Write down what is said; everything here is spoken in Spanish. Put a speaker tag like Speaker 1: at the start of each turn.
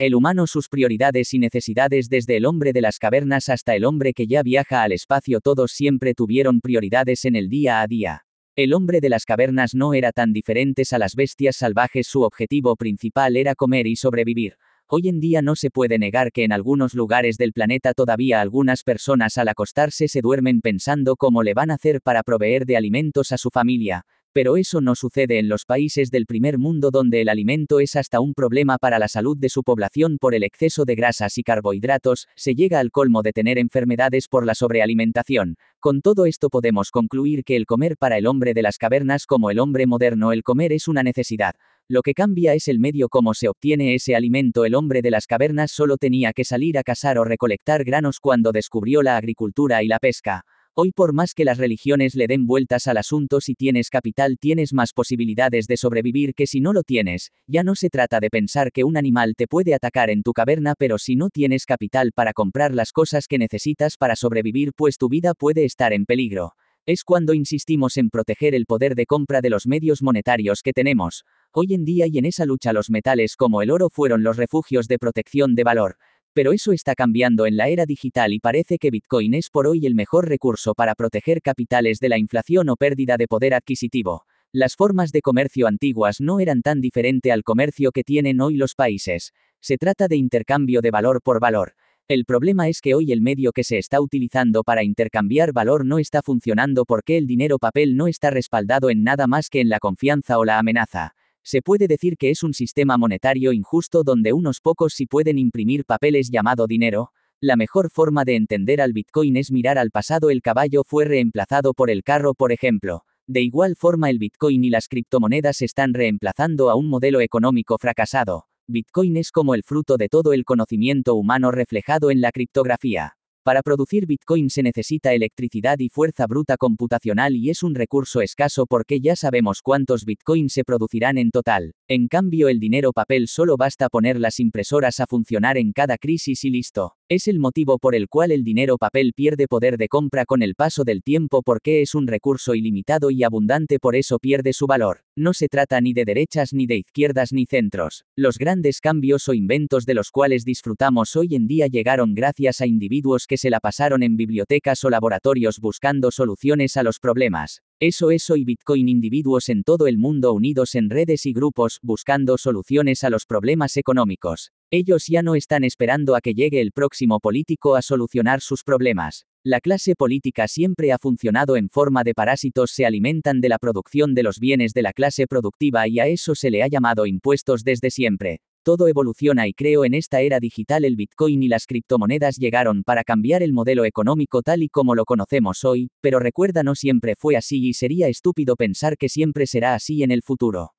Speaker 1: El humano sus prioridades y necesidades desde el hombre de las cavernas hasta el hombre que ya viaja al espacio todos siempre tuvieron prioridades en el día a día. El hombre de las cavernas no era tan diferentes a las bestias salvajes, su objetivo principal era comer y sobrevivir. Hoy en día no se puede negar que en algunos lugares del planeta todavía algunas personas al acostarse se duermen pensando cómo le van a hacer para proveer de alimentos a su familia, pero eso no sucede en los países del primer mundo donde el alimento es hasta un problema para la salud de su población por el exceso de grasas y carbohidratos, se llega al colmo de tener enfermedades por la sobrealimentación. Con todo esto podemos concluir que el comer para el hombre de las cavernas como el hombre moderno el comer es una necesidad, lo que cambia es el medio cómo se obtiene ese alimento. El hombre de las cavernas solo tenía que salir a cazar o recolectar granos cuando descubrió la agricultura y la pesca. Hoy por más que las religiones le den vueltas al asunto, si tienes capital tienes más posibilidades de sobrevivir que si no lo tienes, ya no se trata de pensar que un animal te puede atacar en tu caverna, pero si no tienes capital para comprar las cosas que necesitas para sobrevivir, pues tu vida puede estar en peligro. Es cuando insistimos en proteger el poder de compra de los medios monetarios que tenemos. Hoy en día y en esa lucha los metales como el oro fueron los refugios de protección de valor. Pero eso está cambiando en la era digital y parece que Bitcoin es por hoy el mejor recurso para proteger capitales de la inflación o pérdida de poder adquisitivo. Las formas de comercio antiguas no eran tan diferente al comercio que tienen hoy los países. Se trata de intercambio de valor por valor. El problema es que hoy el medio que se está utilizando para intercambiar valor no está funcionando porque el dinero papel no está respaldado en nada más que en la confianza o la amenaza. Se puede decir que es un sistema monetario injusto donde unos pocos sí pueden imprimir papeles llamado dinero. La mejor forma de entender al Bitcoin es mirar al pasado. El caballo fue reemplazado por el carro, por ejemplo. De igual forma el Bitcoin y las criptomonedas están reemplazando a un modelo económico fracasado. Bitcoin es como el fruto de todo el conocimiento humano reflejado en la criptografía. Para producir Bitcoin se necesita electricidad y fuerza bruta computacional y es un recurso escaso porque ya sabemos cuántos Bitcoin se producirán en total. En cambio el dinero papel solo basta poner las impresoras a funcionar en cada crisis y listo. Es el motivo por el cual el dinero papel pierde poder de compra con el paso del tiempo porque es un recurso ilimitado y abundante por eso pierde su valor. No se trata ni de derechas ni de izquierdas ni centros. Los grandes cambios o inventos de los cuales disfrutamos hoy en día llegaron gracias a individuos que se la pasaron en bibliotecas o laboratorios buscando soluciones a los problemas. Eso es hoy Bitcoin individuos en todo el mundo unidos en redes y grupos buscando soluciones a los problemas económicos. Ellos ya no están esperando a que llegue el próximo político a solucionar sus problemas. La clase política siempre ha funcionado en forma de parásitos, se alimentan de la producción de los bienes de la clase productiva y a eso se le ha llamado impuestos desde siempre. Todo evoluciona y creo en esta era digital el Bitcoin y las criptomonedas llegaron para cambiar el modelo económico tal y como lo conocemos hoy, pero recuerda no siempre fue así y sería estúpido pensar que siempre será así en el futuro.